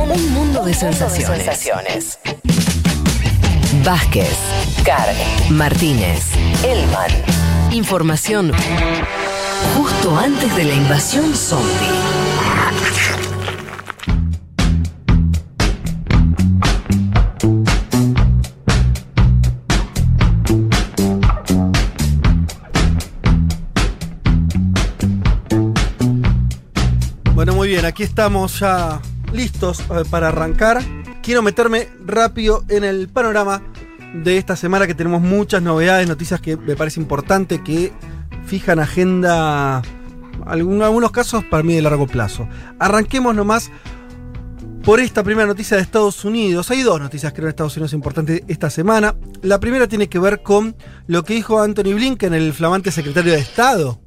Un mundo de sensaciones. Vázquez, Carg, Martínez, Elman. Información justo antes de la invasión zombie. Bueno, muy bien, aquí estamos ya listos eh, para arrancar. Quiero meterme rápido en el panorama de esta semana que tenemos muchas novedades, noticias que me parece importante que fijan agenda, en algunos casos para mí de largo plazo. Arranquemos nomás por esta primera noticia de Estados Unidos. Hay dos noticias creo de Estados Unidos importantes esta semana. La primera tiene que ver con lo que dijo Anthony Blinken, el flamante secretario de Estado.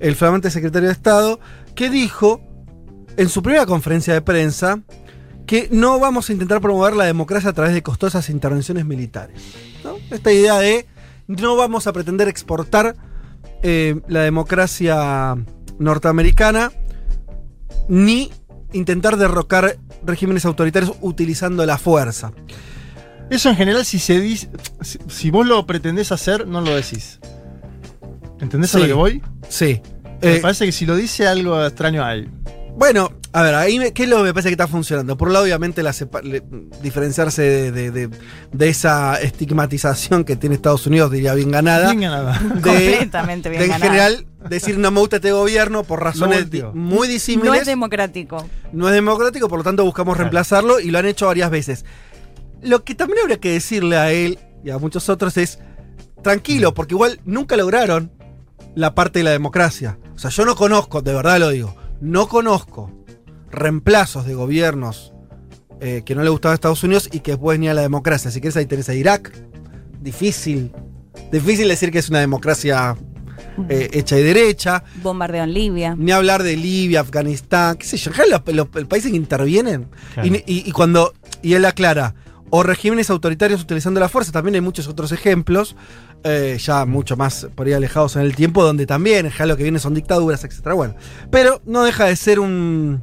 El flamante secretario de Estado que dijo en su primera conferencia de prensa que no vamos a intentar promover la democracia a través de costosas intervenciones militares. ¿no? Esta idea de no vamos a pretender exportar eh, la democracia norteamericana ni intentar derrocar regímenes autoritarios utilizando la fuerza. Eso en general, si se dice. Si, si vos lo pretendés hacer, no lo decís. ¿Entendés a lo que voy? Sí. Me Eh, parece que si lo dice algo extraño hay. Bueno, a ver, ahí me- ¿qué es lo que me parece que está funcionando? Por un lado, obviamente, la sepa- le- diferenciarse de, de- de- de esa estigmatización que tiene Estados Unidos, diría bien ganada. Bien ganada. de- Completamente bien de en ganada. general, decir no me gusta este gobierno por razones muy No disímiles. es democrático. no es democrático, por lo tanto buscamos Claro. reemplazarlo y lo han hecho varias veces. Lo que también habría que decirle a él y a muchos otros es, tranquilo, porque igual nunca lograron la parte de la democracia. O sea, yo no conozco, de verdad lo digo, no conozco reemplazos de gobiernos eh, que no le gustaba a Estados Unidos y que después venía la democracia. Si quieres ahí tenés a Irak, difícil. Difícil decir que es una democracia eh, hecha y derecha. Bombardeo en Libia. Ni hablar de Libia, Afganistán, qué sé yo, los, los- los países que intervienen. Claro. Y, y- y cuando, y él aclara, o regímenes autoritarios utilizando la fuerza, también hay muchos otros ejemplos, eh, ya mucho más por ahí alejados en el tiempo, donde también ya lo que viene son dictaduras, etcétera. Bueno, pero no deja de ser un,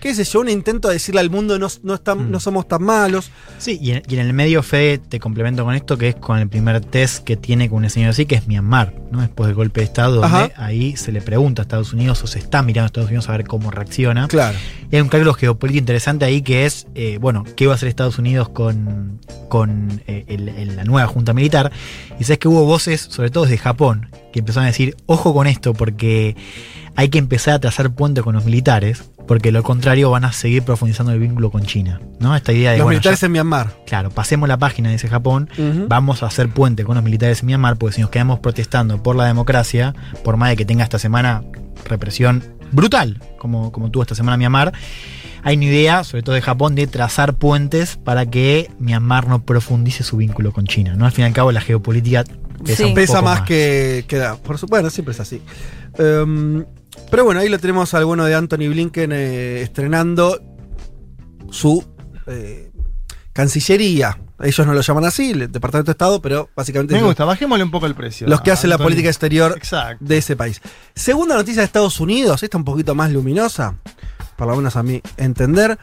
qué sé yo, un intento de decirle al mundo no, no, están- Mm. no somos tan malos. Sí, y en, y en el medio, Fede, te complemento con esto, que es con el primer test que tiene con un señor así, que es Myanmar, ¿no? Después del golpe de Estado, donde Ajá. ahí se le pregunta a Estados Unidos o se está mirando a Estados Unidos a ver cómo reacciona. Claro. Y hay un cálculo geopolítico interesante ahí que es, eh, bueno, ¿qué va a hacer Estados Unidos con, con eh, el- el- la nueva junta militar? Y sabes que hubo voces, sobre todo desde Japón, que empezaron a decir, ojo con esto, porque hay que empezar a trazar puente con los militares, porque lo contrario van a seguir profundizando el vínculo con China. ¿no? Esta idea de, Los bueno, militares ya- en Myanmar. claro, pasemos la página, dice Japón, vamos a hacer puente con los militares en Myanmar, porque si nos quedamos protestando por la democracia, por más de que tenga esta semana represión brutal, como, como tuvo esta semana Myanmar, hay una idea, sobre todo de Japón, de trazar puentes para que Myanmar no profundice su vínculo con China. ¿no? Al fin y al cabo, la geopolítica pesa, Sí. un Pesa poco más, que, que da. Por su, bueno, siempre es así. Em, pero bueno, ahí lo tenemos al bueno de Anthony Blinken eh, estrenando su eh, cancillería. Ellos no lo llaman así, el Departamento de Estado, pero básicamente Me gusta, bajémosle un poco el precio. los que hacen la política exterior Exacto. de ese país. Segunda noticia de Estados Unidos, esta un poquito más luminosa, por lo menos a mi entender.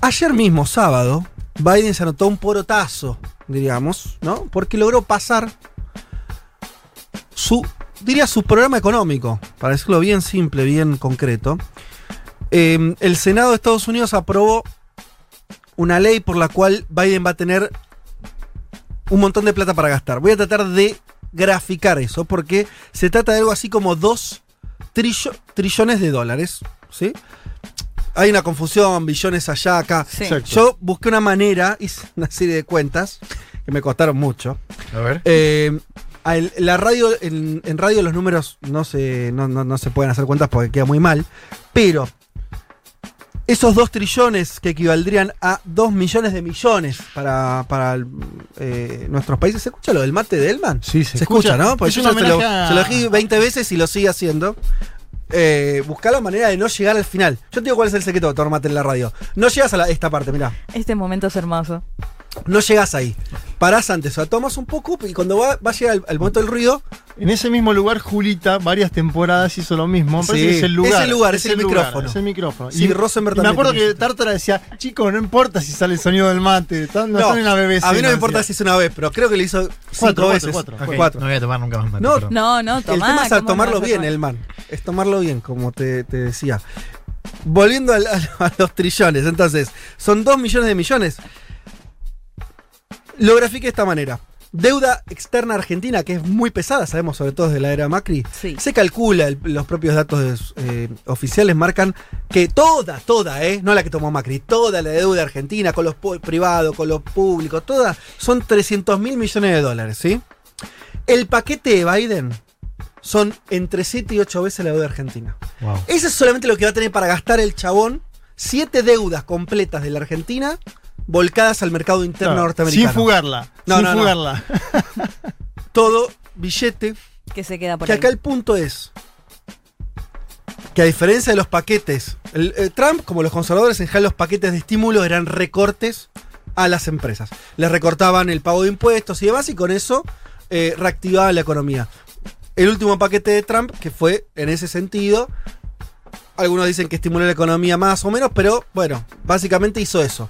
Ayer mismo, sábado, Biden se anotó un porotazo, diríamos, ¿no? Porque logró pasar su, diría, su programa económico, para decirlo bien simple, bien concreto. Eh, el Senado de Estados Unidos aprobó una ley por la cual Biden va a tener un montón de plata para gastar. Voy a tratar de graficar eso porque se trata de algo así como 2 trillones de dólares. ¿sí? Hay una confusión, billones allá, acá. Sí. Yo busqué una manera, hice una serie de cuentas que me costaron mucho. A ver. Eh, al- la radio, en, en radio los números no se, no, no- no se pueden hacer cuentas porque queda muy mal. Pero esos 2 trillones que equivaldrían a 2 millones de millones para, para el, eh, nuestros países. ¿Se escucha lo del mate de Elman? Sí, Se, escucha, ¿no? Porque es yo ya se lo, a- se lo dije 20 veces y lo sigue haciendo. Eh, buscar la manera de no llegar al final. Yo te digo cuál es el secreto de tomar mate en la radio. No llegas a la- esta parte, mirá. Este momento es hermoso. No llegas ahí. Parás antes, o sea, tomas un poco y cuando va, va a llegar el, el momento del ruido, En ese mismo lugar, Julita, varias temporadas hizo lo mismo. Me parece Sí, que es el lugar. es el lugar, es el micrófono. Es el micrófono. Sí, Rosenberg y me también acuerdo que eso. Tártara decía, chicos, no importa si sale el sonido del mate. Están, no, en la BBC. a mí no me importa si es una vez, pero creo que le hizo cinco Cuatro, veces. cuatro, cuatro. Ok, Cuatro. No voy a tomar nunca más mate. No. No, no, tomá. el tema es a ¿cómo no tomarlo bien, tomar? el man. Es tomarlo bien, como te, te decía. Volviendo al- a, a los trillones, entonces, son dos millones de millones. Lo grafiqué de esta manera. Deuda externa argentina, que es muy pesada, sabemos, sobre todo desde la era Macri. Sí. Se calcula, el- los propios datos eh, oficiales marcan que toda, toda, eh, no la que tomó Macri, toda la deuda argentina, con los privados, con los públicos, toda, son 300 mil millones de dólares, ¿sí? El paquete de Biden son entre 7 y 8 veces la deuda argentina. Wow. Eso es solamente lo que va a tener para gastar el chabón. Siete deudas completas de la Argentina volcadas al mercado interno Claro, norteamericano. Sin fugarla. No, sin no, no. fugarla. Todo billete. Que se queda por Que ahí. acá el punto es que a diferencia de los paquetes, el- el Trump, como los conservadores, en general los paquetes de estímulo eran recortes a las empresas. Les recortaban el pago de impuestos y demás y con eso eh, reactivaban la economía. El último paquete de Trump, que fue en ese sentido, algunos dicen que estimuló la economía más o menos, pero bueno, básicamente hizo eso.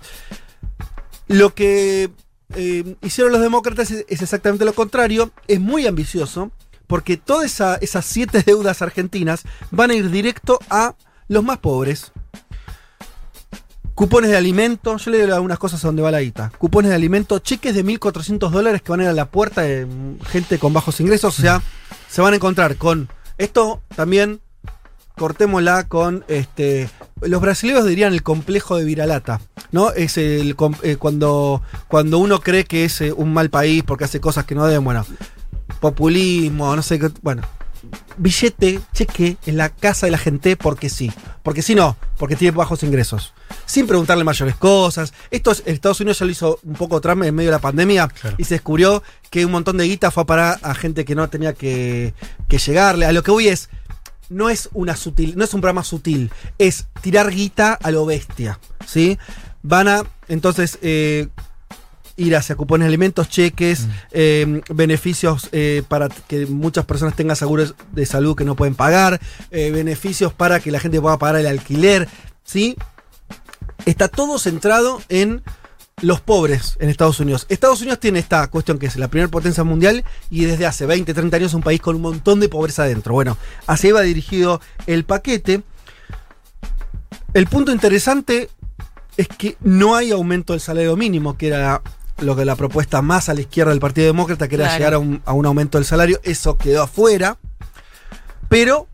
Lo que eh, hicieron los demócratas es, exactamente lo contrario, es muy ambicioso, porque todas esa- esas siete deudas argentinas van a ir directo a los más pobres. Cupones de alimento, yo le doy algunas cosas a donde va la guita. Cupones de alimento, cheques de 1.400 dólares que van a ir a la puerta de gente con bajos ingresos. O sea, se van a encontrar con esto también, cortémosla con este. Los brasileños dirían el complejo de Viralata, ¿no? Es el eh, cuando, cuando uno cree que es eh, un mal país porque hace cosas que no deben, bueno, populismo, no sé qué, bueno, billete, cheque en la casa de la gente porque sí. Porque si no, porque tiene bajos ingresos. Sin preguntarle mayores cosas. Esto es, Estados Unidos ya lo hizo un poco Trump en medio de la pandemia Claro. y se descubrió que un montón de guita fue a parar a gente que no tenía que, que llegarle. A lo que voy es, no es una sutil, no es un programa sutil, es tirar guita a lo bestia. ¿Sí? Van a, entonces, eh, ir hacia cupones de alimentos, cheques, Mm. eh, beneficios eh, para que muchas personas tengan seguros de salud que no pueden pagar, eh, beneficios para que la gente pueda pagar el alquiler, ¿sí? Está todo centrado en los pobres en Estados Unidos. Estados Unidos tiene esta cuestión que es la primera potencia mundial y desde hace 20, 30 años es un país con un montón de pobreza adentro. Bueno, así va dirigido el paquete. El punto interesante es que no hay aumento del salario mínimo, que era lo que la propuesta más a la izquierda del Partido Demócrata, que era Claro. llegar a un, a un aumento del salario. Eso quedó afuera. Pero,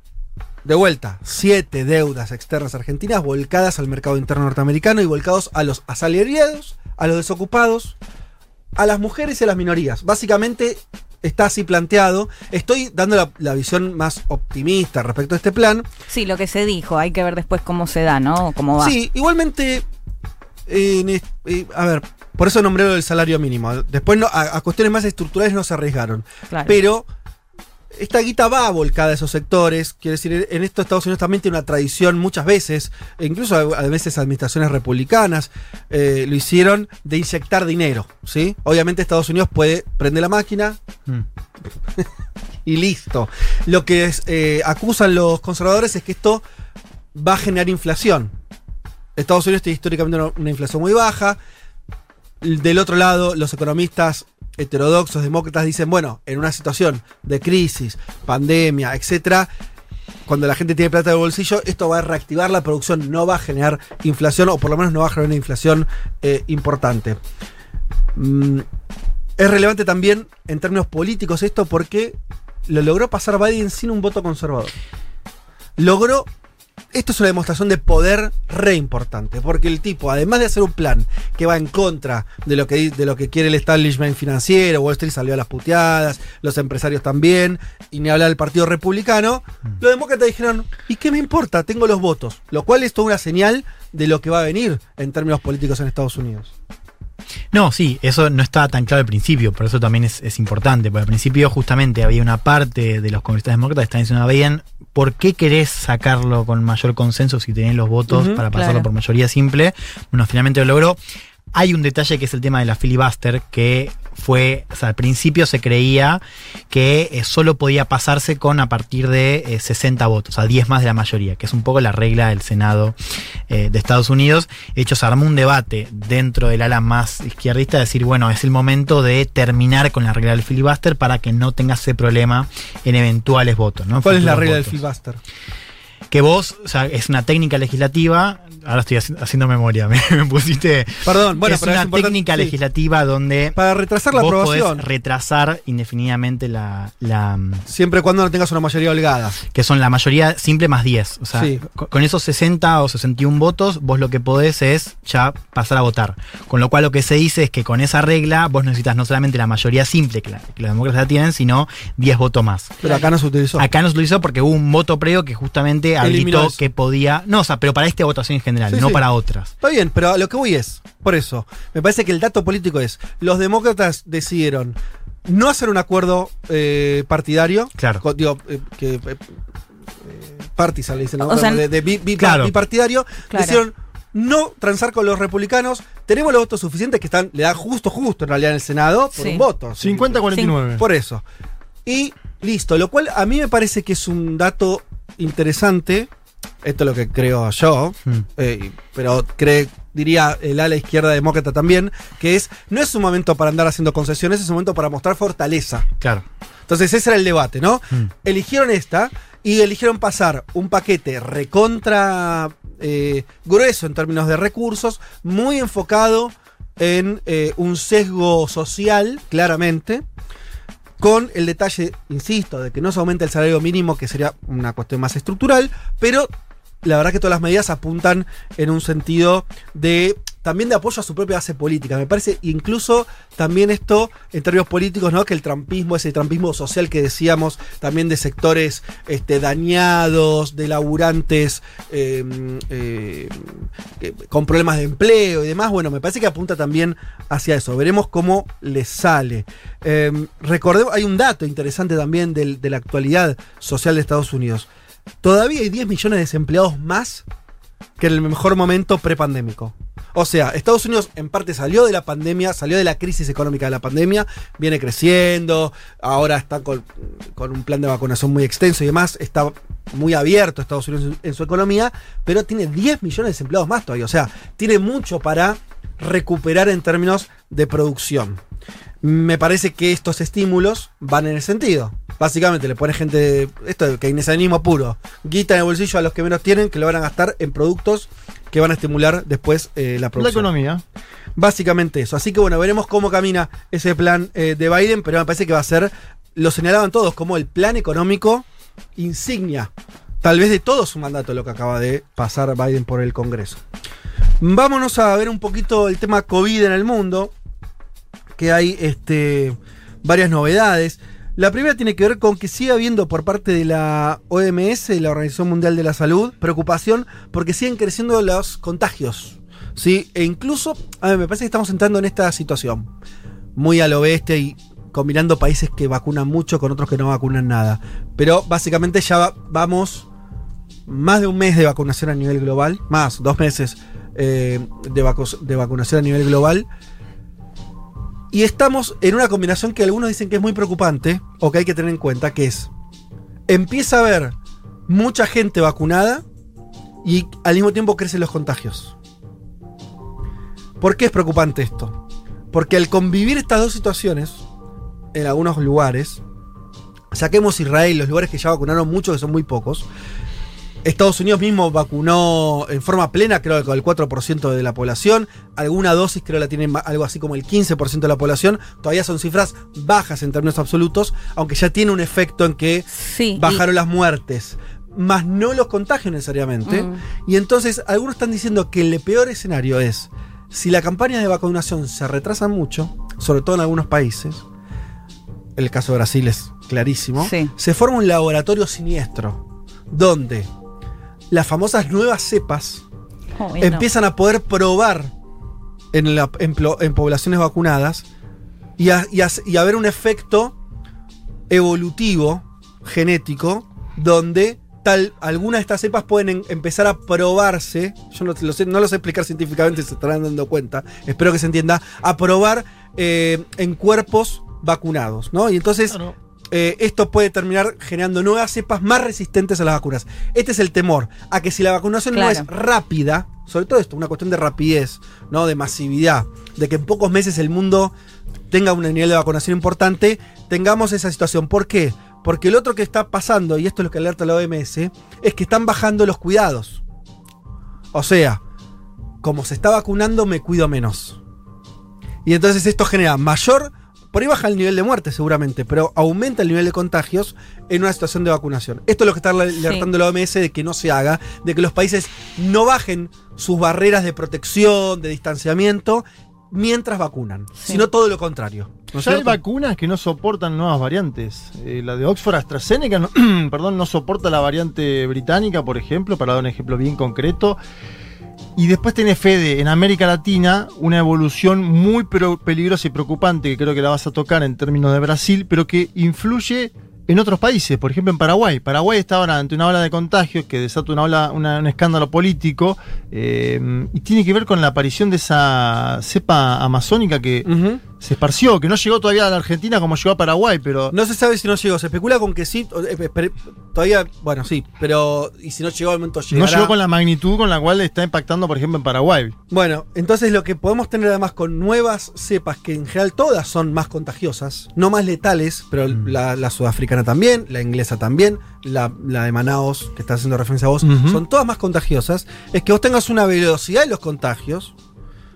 de vuelta, siete deudas externas argentinas volcadas al mercado interno norteamericano y volcados a los asalariados, a los desocupados, a las mujeres y a las minorías. Básicamente está así planteado. Estoy dando la, la visión más optimista respecto a este plan. Sí, lo que se dijo, hay que ver después cómo se da, ¿no? Cómo va. Sí, igualmente. eh, a ver, por eso nombré lo del salario mínimo. Después no- a, a cuestiones más estructurales no se arriesgaron. Claro. Pero esta guita va volcada a esos sectores. Quiero decir, en esto Estados Unidos también tiene una tradición muchas veces, e incluso a, a veces administraciones republicanas eh, lo hicieron de inyectar dinero. ¿sí? Obviamente Estados Unidos puede prender la máquina, Mm. y listo. Lo que es, eh, acusan los conservadores es que esto va a generar inflación. Estados Unidos tiene históricamente una, una inflación muy baja. Del otro lado, los economistas heterodoxos, demócratas, dicen, bueno, en una situación de crisis, pandemia, etcétera, cuando la gente tiene plata de bolsillo, esto va a reactivar la producción, no va a generar inflación, o por lo menos no va a generar una inflación eh, importante. Mm, es relevante también en términos políticos esto porque lo logró pasar Biden sin un voto conservador. Logró. Esto es una demostración de poder re importante, porque el tipo, además de hacer un plan que va en contra de lo que, de lo que quiere el establishment financiero, Wall Street salió a las puteadas, los empresarios también, y ni hablar del Partido Republicano, los demócratas dijeron, ¿y qué me importa? Tengo los votos, lo cual es toda una señal de lo que va a venir en términos políticos en Estados Unidos. No, sí, eso no estaba tan claro al principio, por eso también es, es importante, porque al principio justamente había una parte de los congresistas demócratas que estaban diciendo, bien, ¿por qué querés sacarlo con mayor consenso si tenés los votos para pasarlo claro. por mayoría simple? Bueno, finalmente lo logró. Hay un detalle que es el tema de la filibuster, que fue, o sea, al principio se creía que eh, solo podía pasarse con a partir de eh, 60 votos, o sea, 10 más de la mayoría, que es un poco la regla del Senado eh, de Estados Unidos. De hecho, se armó un debate dentro del ala más izquierdista, de decir, bueno, es el momento de terminar con la regla del filibuster para que no tengas ese problema en eventuales votos. ¿Cuál es la regla del filibuster? Que vos, o sea, es una técnica legislativa, ahora estoy haci- haciendo memoria, me, me pusiste... Perdón, bueno, es pero una es técnica sí. legislativa donde Para retrasar la vos aprobación. podés retrasar indefinidamente la, la- Siempre y cuando no tengas una mayoría holgada. que son la mayoría simple más 10. O sea, Sí. co- con esos 60 o 61 votos, vos lo que podés es ya pasar a votar. Con lo cual lo que se dice es que con esa regla vos necesitas no solamente la mayoría simple que, la- que los demócratas la tienen, sino 10 votos más. Pero acá no se utilizó. Acá no se utilizó porque hubo un voto previo que justamente Habilitó eso. que podía. No, o sea, pero para esta votación en general, Sí, no sí. para otras. Está bien, pero a lo que voy es, por eso, me parece que el dato político es, los demócratas decidieron no hacer un acuerdo eh, partidario, Claro. co- digo, eh, que... eh, eh, partisan, le dicen, ¿no? O sea, de, de bi- bi- claro. bipartidario, Claro. decidieron no transar con los republicanos, tenemos los votos suficientes que están, le dan justo, justo en realidad en el Senado, por Sí. un voto. 50-49. Por eso. Y listo, lo cual a mí me parece que es un dato interesante. Esto es lo que creo yo, Hmm. eh, pero cree, diría el ala izquierda demócrata también, que es, no es un momento para andar haciendo concesiones, es un momento para mostrar fortaleza. Claro. Entonces ese era el debate, ¿no? Hmm. Eligieron esta y eligieron pasar un paquete recontra eh, grueso en términos de recursos, muy enfocado en eh, un sesgo social, claramente, con el detalle, insisto, de que no se aumenta el salario mínimo, que sería una cuestión más estructural, pero la verdad que todas las medidas apuntan en un sentido de también de apoyo a su propia base política. Me parece incluso también esto en términos políticos, ¿no? Que el trampismo, ese trampismo social que decíamos, también de sectores este, dañados, de laburantes eh, eh, que- con problemas de empleo y demás, bueno, me parece que apunta también hacia eso. Veremos cómo les sale. Eh, recordemos, hay un dato interesante también de la actualidad social de Estados Unidos. Todavía hay 10 millones de desempleados más que en el mejor momento prepandémico. O sea, Estados Unidos en parte salió de la pandemia, salió de la crisis económica de la pandemia, viene creciendo, ahora está con, un plan de vacunación muy extenso y demás, está muy abierto Estados Unidos en, en su economía, pero tiene 10 millones de desempleados más todavía, o sea, tiene mucho para recuperar en términos de producción. Me parece que estos estímulos van en el sentido. Básicamente le pone gente, esto de keynesianismo puro, guita en el bolsillo a los que menos tienen, que lo van a gastar en productos que van a estimular después eh, la La producción. economía. Básicamente eso. Así que bueno, veremos cómo camina ese plan eh, de Biden, pero me parece que va a ser, lo señalaban todos, como el plan económico insignia, tal vez de todo su mandato, lo que acaba de pasar Biden por el Congreso. Vámonos a ver un poquito el tema COVID en el mundo, que hay este, varias novedades. La primera tiene que ver con que sigue habiendo por parte de la OMS, la Organización Mundial de la Salud, preocupación porque siguen creciendo los contagios. ¿sí? E incluso, a ver, me parece que estamos entrando en esta situación muy al oeste y combinando países que vacunan mucho con otros que no vacunan nada. Pero básicamente ya va- vamos más de un mes de vacunación a nivel global, más dos meses eh, de, vacu- de vacunación a nivel global. Y estamos en una combinación que algunos dicen que es muy preocupante, o que hay que tener en cuenta, que es, empieza a haber mucha gente vacunada y al mismo tiempo crecen los contagios. ¿Por qué es preocupante esto? Porque al convivir estas dos situaciones, en algunos lugares, saquemos Israel, los lugares que ya vacunaron mucho, que son muy pocos, Estados Unidos mismo vacunó en forma plena, creo que con el 4% de la población. Alguna dosis creo la tiene ma- algo así como el 15% de la población. Todavía son cifras bajas en términos absolutos, aunque ya tiene un efecto en que Sí. y- bajaron las muertes, más no los contagios necesariamente. Mm. Y entonces algunos están diciendo que el peor escenario es, si la campaña de vacunación se retrasa mucho, sobre todo en algunos países, el caso de Brasil es clarísimo, Sí. se forma un laboratorio siniestro, donde las famosas nuevas cepas no. empiezan a poder probar en, la- en poblaciones vacunadas y a, y a- y a ver un efecto evolutivo, genético, donde tal, algunas de estas cepas pueden en- empezar a probarse. Yo no, lo sé, no lo sé explicar científicamente, se estarán dando cuenta. Espero que se entienda. A probar eh, en cuerpos vacunados, ¿no? Y entonces. Claro. Eh, esto puede terminar generando nuevas cepas más resistentes a las vacunas. Este es el temor, a que si la vacunación no es rápida, sobre todo esto, una cuestión de rapidez, ¿no? De masividad, de que en pocos meses el mundo tenga un nivel de vacunación importante, tengamos esa situación. ¿Por qué? Porque lo otro que está pasando, y esto es lo que alerta la OMS, es que están bajando los cuidados. O sea, como se está vacunando, me cuido menos. Y entonces esto genera mayor. Por ahí baja el nivel de muerte seguramente, pero aumenta el nivel de contagios en una situación de vacunación. Esto es lo que está alertando la OMS de que no se haga, de que los países no bajen sus barreras de protección, de distanciamiento, mientras vacunan, Sí. sino todo lo contrario. ¿no Ya hay cierto? vacunas que no soportan nuevas variantes. Eh, la de Oxford AstraZeneca no, perdón, no soporta la variante británica, por ejemplo, para dar un ejemplo bien concreto. Y después tiene Fede, en América Latina, una evolución muy peligrosa y preocupante, que creo que la vas a tocar en términos de Brasil, pero que influye en otros países, por ejemplo en Paraguay. Paraguay está ahora ante una ola de contagios que desata una ola, un escándalo político eh, y tiene que ver con la aparición de esa cepa amazónica que. Se esparció, que no llegó todavía a la Argentina como llegó a Paraguay, pero No se sabe si no llegó. Se especula con que sí. eh, espere- todavía, bueno, sí, pero. Y si no llegó al momento no llegará. llegó con la magnitud con la cual está impactando, por ejemplo, en Paraguay. Bueno, entonces lo que podemos tener además con nuevas cepas, que en general todas son más contagiosas, no más letales, pero Mm. la, la sudafricana también, la inglesa también, la, la de Manaos, que está haciendo referencia a vos, son todas más contagiosas, es que vos tengas una velocidad de los contagios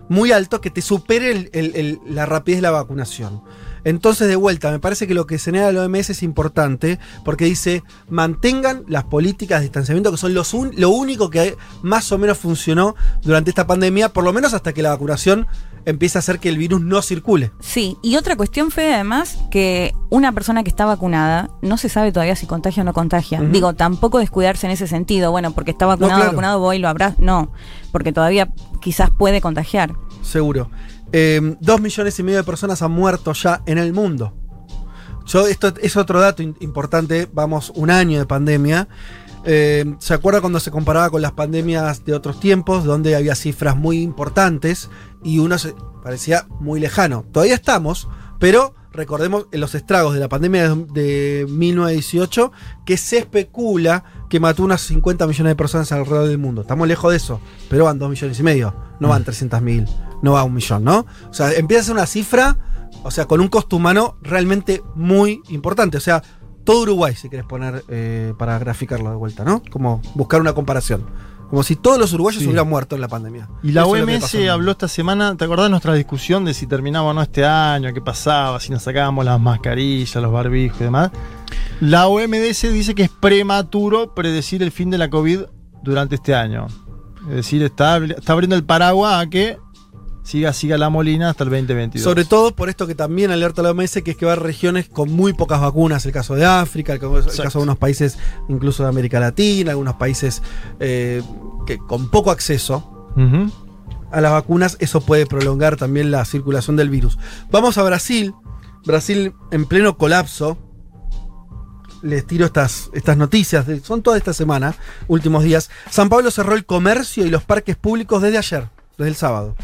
muy alto que te supere el- el- el- la rapidez de la vacunación. Entonces, de vuelta, me parece que lo que señala la OMS es importante porque dice, mantengan las políticas de distanciamiento, que son los un- lo único que más o menos funcionó durante esta pandemia, por lo menos hasta que la vacunación empiece a hacer que el virus no circule. Sí, y otra cuestión, Fede, además, que una persona que está vacunada no se sabe todavía si contagia o no contagia. Digo, tampoco descuidarse en ese sentido. Bueno, porque está vacunado, claro. vacunado, voy y lo habrá. No, porque todavía quizás puede contagiar. Seguro. Eh, dos millones y medio de personas han muerto ya en el mundo. Yo, esto es otro dato importante. Vamos, un año de pandemia. Eh, ¿Se acuerda cuando se comparaba con las pandemias de otros tiempos, donde había cifras muy importantes y uno se parecía muy lejano? Todavía estamos, pero recordemos los estragos de la pandemia de, de 1918, que se especula que mató unas 50 millones de personas alrededor del mundo. Estamos lejos de eso, pero van 2 millones y medio, no van 300 mil, no va un millón, ¿no? O sea, empieza a ser una cifra, o sea, con un costo humano realmente muy importante. O sea, todo Uruguay, si querés poner eh, para graficarlo de vuelta, ¿no? Como buscar una comparación. Como si todos los uruguayos Sí. hubieran muerto en la pandemia. Y la Eso OMS pasó habló esta semana, ¿te acordás de nuestra discusión de si terminaba o no este año, qué pasaba, si nos sacábamos las mascarillas, los barbijos y demás? La OMS dice que es prematuro predecir el fin de la COVID durante este año. Es decir, está, está abriendo el paraguas a que siga, siga la molina hasta el 2022. Sobre todo por esto que también alerta la OMS, que es que va a regiones con muy pocas vacunas, el caso de África, el caso, el Exacto. caso de unos países incluso de América Latina, algunos países eh, que con poco acceso a las vacunas, eso puede prolongar también la circulación del virus. Vamos a Brasil, Brasil en pleno colapso. Les tiro estas, estas noticias, de- son toda esta semana, últimos días. San Pablo cerró el comercio y los parques públicos desde ayer, desde el sábado.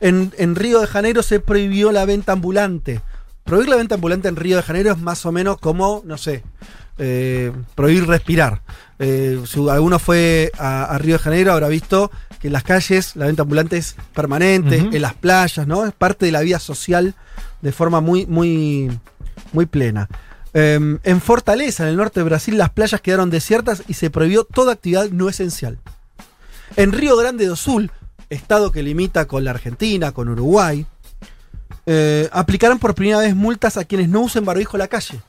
En, en Río de Janeiro se prohibió la venta ambulante. Prohibir la venta ambulante en Río de Janeiro es más o menos como, no sé, eh, prohibir respirar. Eh, si alguno fue a, a Río de Janeiro habrá visto que en las calles la venta ambulante es permanente, en las playas, ¿no? Es parte de la vida social de forma muy, muy, muy plena. Eh, en Fortaleza, en el norte de Brasil, las playas quedaron desiertas y se prohibió toda actividad no esencial. En Río Grande do Sul, estado que limita con la Argentina, con Uruguay, eh, aplicaron por primera vez multas a quienes no usen barbijo en la calle.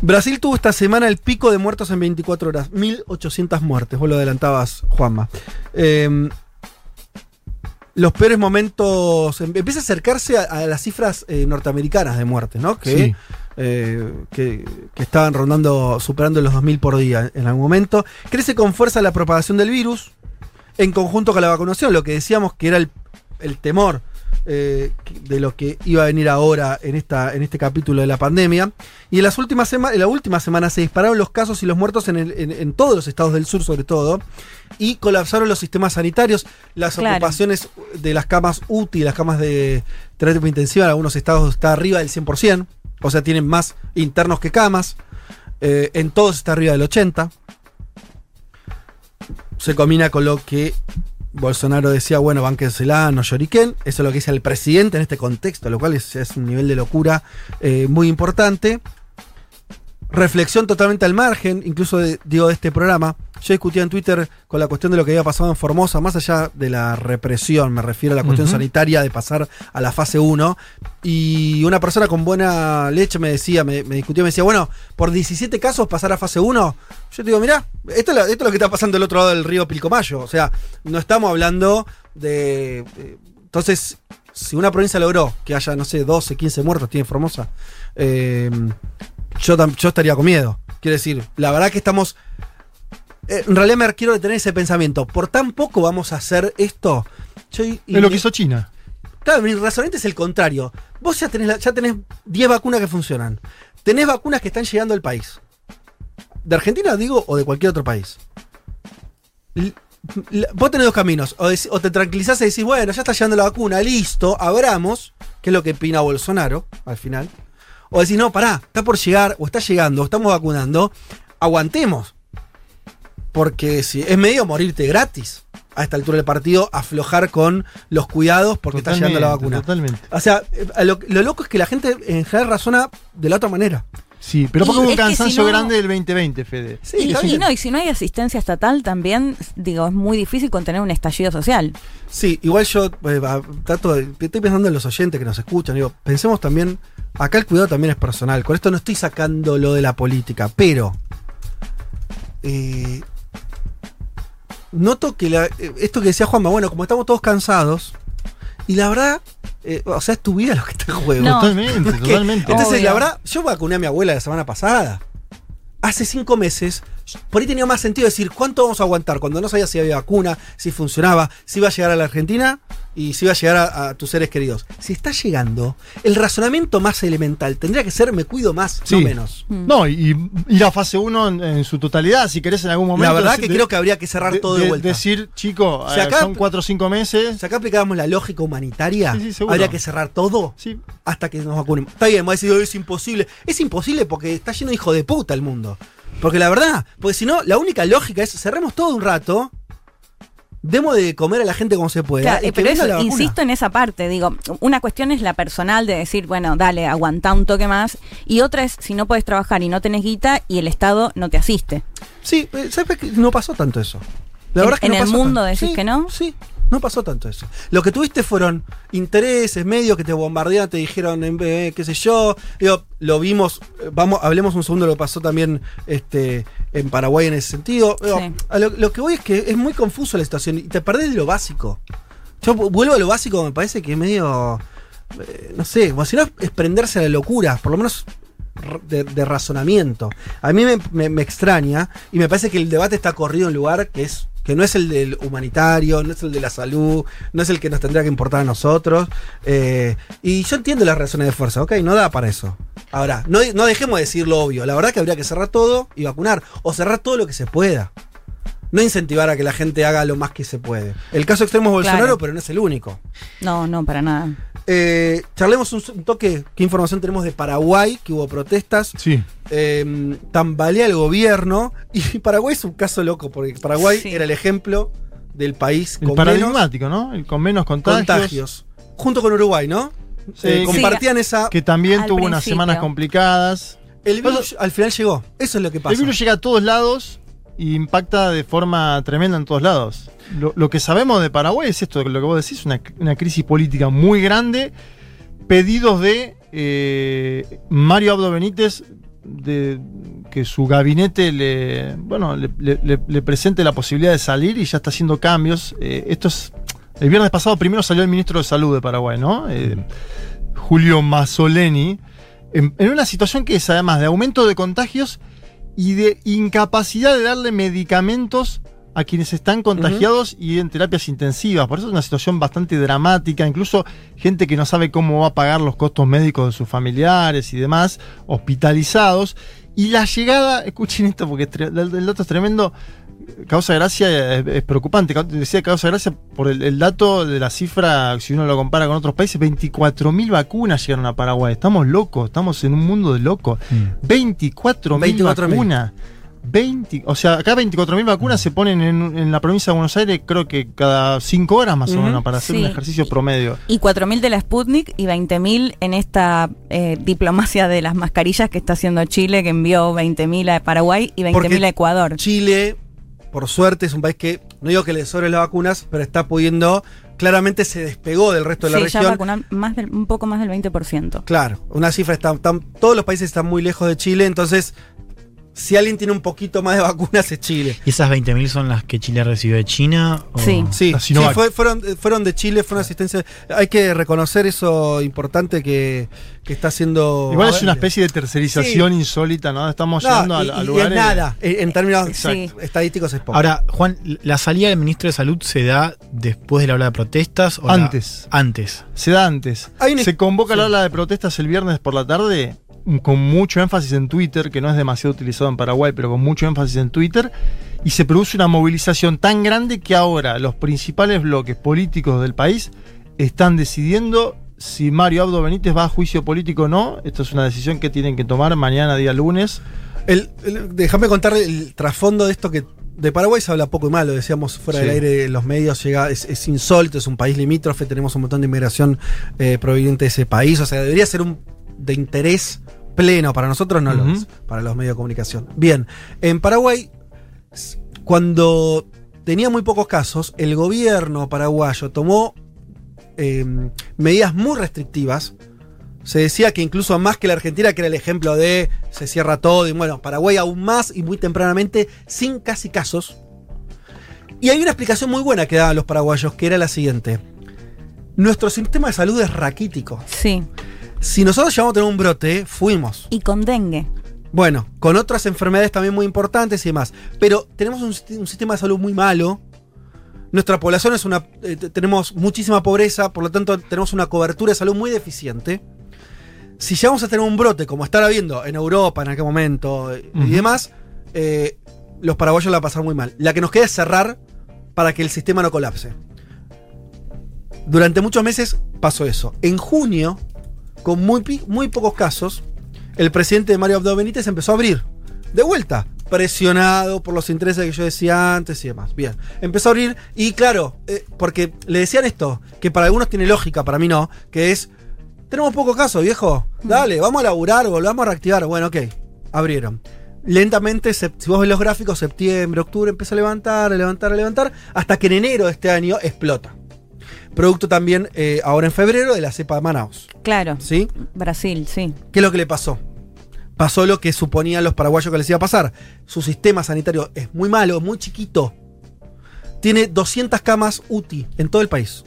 Brasil tuvo esta semana el pico de muertos en 24 horas, 1800 muertes, vos lo adelantabas, Juanma. Eh, los peores momentos, em- empieza a acercarse a, a las cifras eh, norteamericanas de muertes, ¿no? Que, Sí. eh, que, que estaban rondando, superando los 2.000 por día en algún momento. Crece con fuerza la propagación del virus, en conjunto con la vacunación, lo que decíamos que era el, el temor eh, de lo que iba a venir ahora en, esta, en este capítulo de la pandemia. Y en, las últimas en la última semana se dispararon los casos y los muertos en, el- en- en todos los estados del sur, sobre todo, y colapsaron los sistemas sanitarios. Las Claro. ocupaciones de las camas UTI, las camas de terapia intensiva, en algunos estados está arriba del 100%, o sea, tienen más internos que camas. Eh, en todos está arriba del 80%. Se combina con lo que Bolsonaro decía, bueno, bánquensela, no lloriquen. Eso es lo que dice el presidente en este contexto, lo cual es, un nivel de locura eh, muy importante. Reflexión totalmente al margen, incluso digo, de este programa. Yo discutía en Twitter con la cuestión de lo que había pasado en Formosa, más allá de la represión, me refiero a la cuestión sanitaria de pasar a la fase 1. Y una persona con buena leche me decía, me, me discutió, me decía, bueno, por 17 casos pasar a fase 1. Yo te digo, mirá, esto es, lo, esto es lo que está pasando del otro lado del río Pilcomayo. O sea, no estamos hablando de. de- entonces, si una provincia logró que haya, no sé, 12, 15 muertos, tiene Formosa, eh, yo, yo estaría con miedo. Quiero decir, la verdad que estamos. Eh, en realidad me quiero detener ese pensamiento. Por tan poco vamos a hacer esto. Yo- y- Es lo que hizo China. Claro, mi razonamiento es el contrario. Vos ya tenés, la- ya tenés 10 vacunas que funcionan. Tenés vacunas que están llegando al país. De Argentina, digo, o de cualquier otro país. L- vos tenés dos caminos. O, o te tranquilizás y decís, bueno, ya está llegando la vacuna, listo, abramos, que es lo que opina Bolsonaro al final. O decís, no, pará, está por llegar, o está llegando, o estamos vacunando, aguantemos. Porque si es medio morirte gratis a esta altura del partido, aflojar con los cuidados porque está llegando la Totalmente, vacuna. Totalmente. O sea, eh, lo, lo loco es que la gente en general razona de la otra manera. Sí, pero porque Y hubo un si cansancio no- grande del 2020, Fede. Sí, y, y no, y si no hay asistencia estatal también, digo, es muy difícil contener un estallido social. Sí, igual yo eh, trato de- estoy pensando en los oyentes que nos escuchan. Digo, pensemos también, acá el cuidado también es personal. Con esto no estoy sacando lo de la política, pero eh, noto que la- eh, esto que decía Juanma, bueno, como estamos todos cansados, y la verdad, eh, o sea, es tu vida lo que está en juego. No. Totalmente, totalmente. Entonces, Obvio. la verdad, yo vacuné a mi abuela la semana pasada. Hace cinco meses, por ahí tenía más sentido decir cuánto vamos a aguantar cuando no sabía si había vacuna, si funcionaba, si iba a llegar a la Argentina y si iba a llegar a, a tus seres queridos. Si está llegando, el razonamiento más elemental tendría que ser me cuido más, no Sí. menos. Mm. No, y ir a fase 1 en, en su totalidad, si querés en algún momento. La verdad decir- que de- creo que habría que cerrar de- todo de, de- vuelta. Decir, chico, Si eh, acá- son 4 o 5 meses. si acá aplicáramos la lógica humanitaria, Sí, sí, seguro. habría que cerrar todo hasta que nos vacunemos. Está bien, me va a decir, "Oh, es imposible. Es imposible porque está lleno de hijo de puta el mundo. Porque la verdad, porque si no, la única lógica es cerremos todo un rato, demos de comer a la gente como se pueda. Claro, y que pero eso, la insisto en esa parte, digo, una cuestión es la personal de decir, bueno, dale, aguanta un toque más, y otra es si no puedes trabajar y no tenés guita y el Estado no te asiste. Sí, eh, ¿sabes qué? No pasó tanto eso. La ¿En- verdad es que en no el pasó mundo tanto. decís Sí, que no? Sí, no pasó tanto eso. Lo que tuviste fueron intereses, medios que te bombardearon, te dijeron, eh, qué sé yo. Digo, lo vimos, eh, vamos, hablemos un segundo de lo que pasó también este, en Paraguay en ese sentido. Digo, Sí. a lo, lo que voy es que es muy confuso la situación y te perdés de lo básico. Yo vu- vuelvo a lo básico, me parece que es medio. eh, no sé, como si no es prenderse a la locura, por lo menos de razonamiento. A mí me, me- me extraña y me parece que el debate está corrido en un lugar que es que no es el del humanitario, no es el de la salud, no es el que nos tendría que importar a nosotros. eh, y yo entiendo las razones de fuerza, ok, no da para eso. Ahora, no, no dejemos de decir lo obvio. La verdad que habría que cerrar todo y vacunar. O cerrar todo lo que se pueda. No incentivar a que la gente haga lo más que se puede. El caso extremo es Bolsonaro, Claro. pero no es el único. No, no, para nada. Eh, charlemos un, un toque. ¿Qué información tenemos de Paraguay? Que hubo protestas. sí. Eh, tambalea el gobierno. Y Paraguay es un caso loco, porque Paraguay Sí. era el ejemplo del país El con menos paradigmático, ¿no? El con menos contagios. contagios. Junto con Uruguay, ¿no? Sí, Eh, compartían esa. Que también tuvo unas semanas complicadas. el virus al final llegó. Eso es lo que pasa. El virus llega a todos lados y impacta de forma tremenda en todos lados. Lo, lo que sabemos de Paraguay es esto, lo que vos decís, una, una crisis política muy grande, pedidos de eh, Mario Abdo Benítez de que su gabinete le, bueno, le, le- le- le presente la posibilidad de salir y ya está haciendo cambios. Eh, esto es, el viernes pasado primero salió el ministro de Salud de Paraguay, ¿no? Eh, Julio Mazzoleni, en, en una situación que es además de aumento de contagios y de incapacidad de darle medicamentos a quienes están contagiados y en terapias intensivas. Por eso es una situación bastante dramática. Incluso gente que no sabe cómo va a pagar los costos médicos de sus familiares y demás, hospitalizados. Y la llegada, escuchen esto porque el dato es tremendo. Causa gracia es, es preocupante. Decía causa gracia por el, el dato de la cifra, si uno lo compara con otros países, 24.000 vacunas llegaron a Paraguay. Estamos locos, estamos en un mundo de locos. Mm. 24.000 24.000. vacunas. 20, o sea, acá 24.000 vacunas se ponen en, en la provincia de Buenos Aires, creo que cada 5 horas más o menos, para hacer Sí. un ejercicio promedio. Y 4.000 de la Sputnik y 20.000 en esta eh, diplomacia de las mascarillas que está haciendo Chile, que envió 20.000 a Paraguay y 20.000 Porque a Ecuador. Chile, por suerte, es un país que, no digo que le sobren las vacunas, pero está pudiendo, claramente se despegó del resto de la ya región. vacunan más del, un poco más del 20%. Claro, una cifra está, están- todos los países están muy lejos de Chile, entonces si alguien tiene un poquito más de vacunas es Chile. ¿Y esas 20.000 son las que Chile recibió de China? o- Sí. Sí, fue- fueron, fueron de Chile, fue una asistencia. Hay que reconocer eso importante que, que está haciendo. Igual es una especie de tercerización insólita, ¿no? Estamos No, llegando a, y- a y lugares. es nada, en, en términos Exacto. estadísticos es poco. Ahora, Juan, ¿la salida del ministro de Salud se da después de la ola de protestas? O la- Antes. antes. Se da antes. Hay un- Se convoca sí. la ola de protestas el viernes por la tarde, con mucho énfasis en Twitter, que no es demasiado utilizado en Paraguay, pero con mucho énfasis en Twitter, y se produce una movilización tan grande que ahora los principales bloques políticos del país están decidiendo si Mario Abdo Benítez va a juicio político o no. Esto es una decisión que tienen que tomar mañana, día lunes. El- el- déjame contar el trasfondo de esto que de Paraguay se habla poco y mal, lo decíamos fuera Sí. del aire, en los medios llega, es, es insólito, es un país limítrofe, tenemos un montón de inmigración eh, proveniente de ese país, o sea, debería ser un de interés pleno, para nosotros no lo Ujú. es, para los medios de comunicación. Bien, en Paraguay, cuando tenía muy pocos casos, el gobierno paraguayo tomó eh, medidas muy restrictivas. Se decía que incluso más que la Argentina, que era el ejemplo de se cierra todo, y bueno, Paraguay aún más y muy tempranamente, sin casi casos. Y hay una explicación muy buena que daban los paraguayos, que era la siguiente. Nuestro sistema de salud es raquítico. Sí. Si nosotros llegamos a tener un brote, fuimos. Y con dengue. Bueno, con otras enfermedades también muy importantes y demás. Pero tenemos un, sistema de salud muy malo. Nuestra población es una. eh, te- tenemos muchísima pobreza, por lo tanto, tenemos una cobertura de salud muy deficiente. Si llegamos a tener un brote, como estar habiendo en Europa en aquel momento eh, y demás, eh, los paraguayos la van a pasar muy mal. La que nos queda es cerrar para que el sistema no colapse. Durante muchos meses pasó eso. En junio, con muy, muy pocos casos, el presidente Mario Abdo Benítez empezó a abrir. De vuelta, presionado por los intereses que yo decía antes y demás. Bien, empezó a abrir y claro, eh, porque le decían esto, que para algunos tiene lógica, para mí no, que es, tenemos pocos casos, viejo, dale, vamos a laburar, volvamos a reactivar. Bueno, ok, abrieron. Lentamente, si vos ves los gráficos, septiembre, octubre empieza a levantar, a levantar, a levantar, hasta que en enero de este año explota. Producto también, eh, ahora en febrero, de la cepa de Manaus. Claro. ¿Sí? Brasil, sí. ¿Qué es lo que le pasó? Pasó lo que suponían los paraguayos que les iba a pasar. Su sistema sanitario es muy malo, muy chiquito. Tiene 200 camas UTI en todo el país.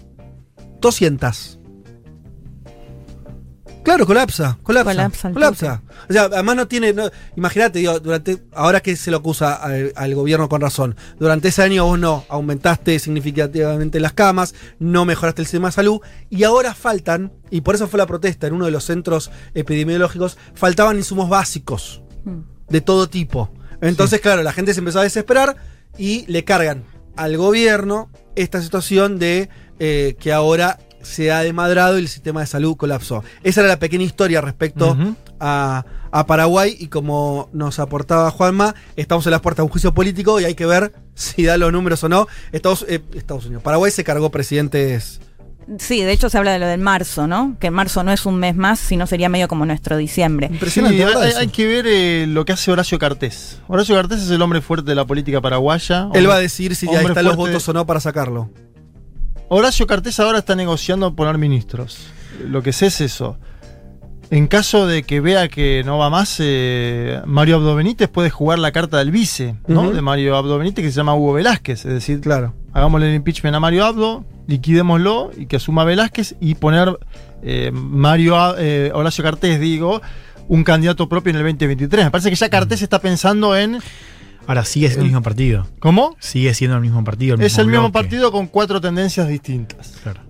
200. Claro, colapsa, colapsa. Colapsa Colapsa. O sea, además no tiene. no- Imagínate, digo, durante. Ahora que se lo acusa al, al gobierno con razón. Durante ese año vos no aumentaste significativamente las camas, no mejoraste el sistema de salud. Y ahora faltan, y por eso fue la protesta en uno de los centros epidemiológicos, faltaban insumos básicos Mm. de todo tipo. Entonces, claro, la gente se empezó a desesperar y le cargan al gobierno esta situación de eh, que ahora se ha desmadrado y el sistema de salud colapsó. Esa era la pequeña historia respecto a, a Paraguay y como nos aportaba Juanma, estamos en las puertas de un juicio político y hay que ver si da los números o no. Estados, eh, Estados Unidos, Paraguay se cargó presidentes. Sí, de hecho se habla de lo del marzo, ¿no? Que marzo no es un mes más, sino sería medio como nuestro diciembre. Impresionante, hay, que ver eh, lo que hace Horacio Cartés. Horacio Cartés es el hombre fuerte de la política paraguaya. Él va a decir si ya están los votos o no para sacarlo. Horacio Cartés ahora está negociando poner ministros. Lo que sé es eso. En caso de que vea que no va más, eh, Mario Abdo Benítez puede jugar la carta del vice, ¿no? De Mario Abdo Benítez, que se llama Hugo Velázquez. Es decir, Claro. hagámosle el impeachment a Mario Abdo, liquidémoslo y que asuma Velázquez y poner eh, Mario A- eh, Horacio Cartés, digo, un candidato propio en el 2023. Me parece que ya Cartés está pensando en Ahora sigue siendo el mismo partido. ¿Cómo? Sigue siendo el mismo partido. Es el mismo bloque. partido con cuatro tendencias distintas. Claro.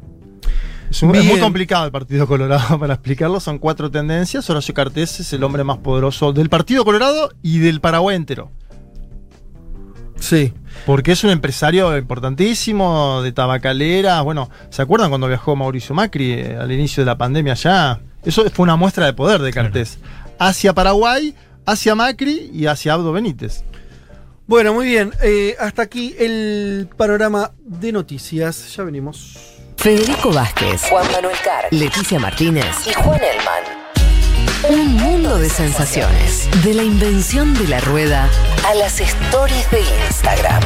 Es, un- es Bien. muy complicado el Partido Colorado para explicarlo. Son cuatro tendencias. Horacio Cartés es el hombre más poderoso del Partido Colorado y del Paraguay entero. Sí. Porque es un empresario importantísimo de tabacalera. Bueno, ¿se acuerdan cuando viajó Mauricio Macri eh, al inicio de la pandemia allá? Eso fue una muestra de poder de Cartés. Hacia Paraguay, hacia Macri y hacia Abdo Benítez. Bueno, muy bien. eh, hasta aquí el panorama de noticias. Ya venimos. Federico Vázquez, Juan Manuel Carr, Leticia Martínez y Juan Elman. Un mundo de sensaciones. De la invención de la rueda a las stories de Instagram.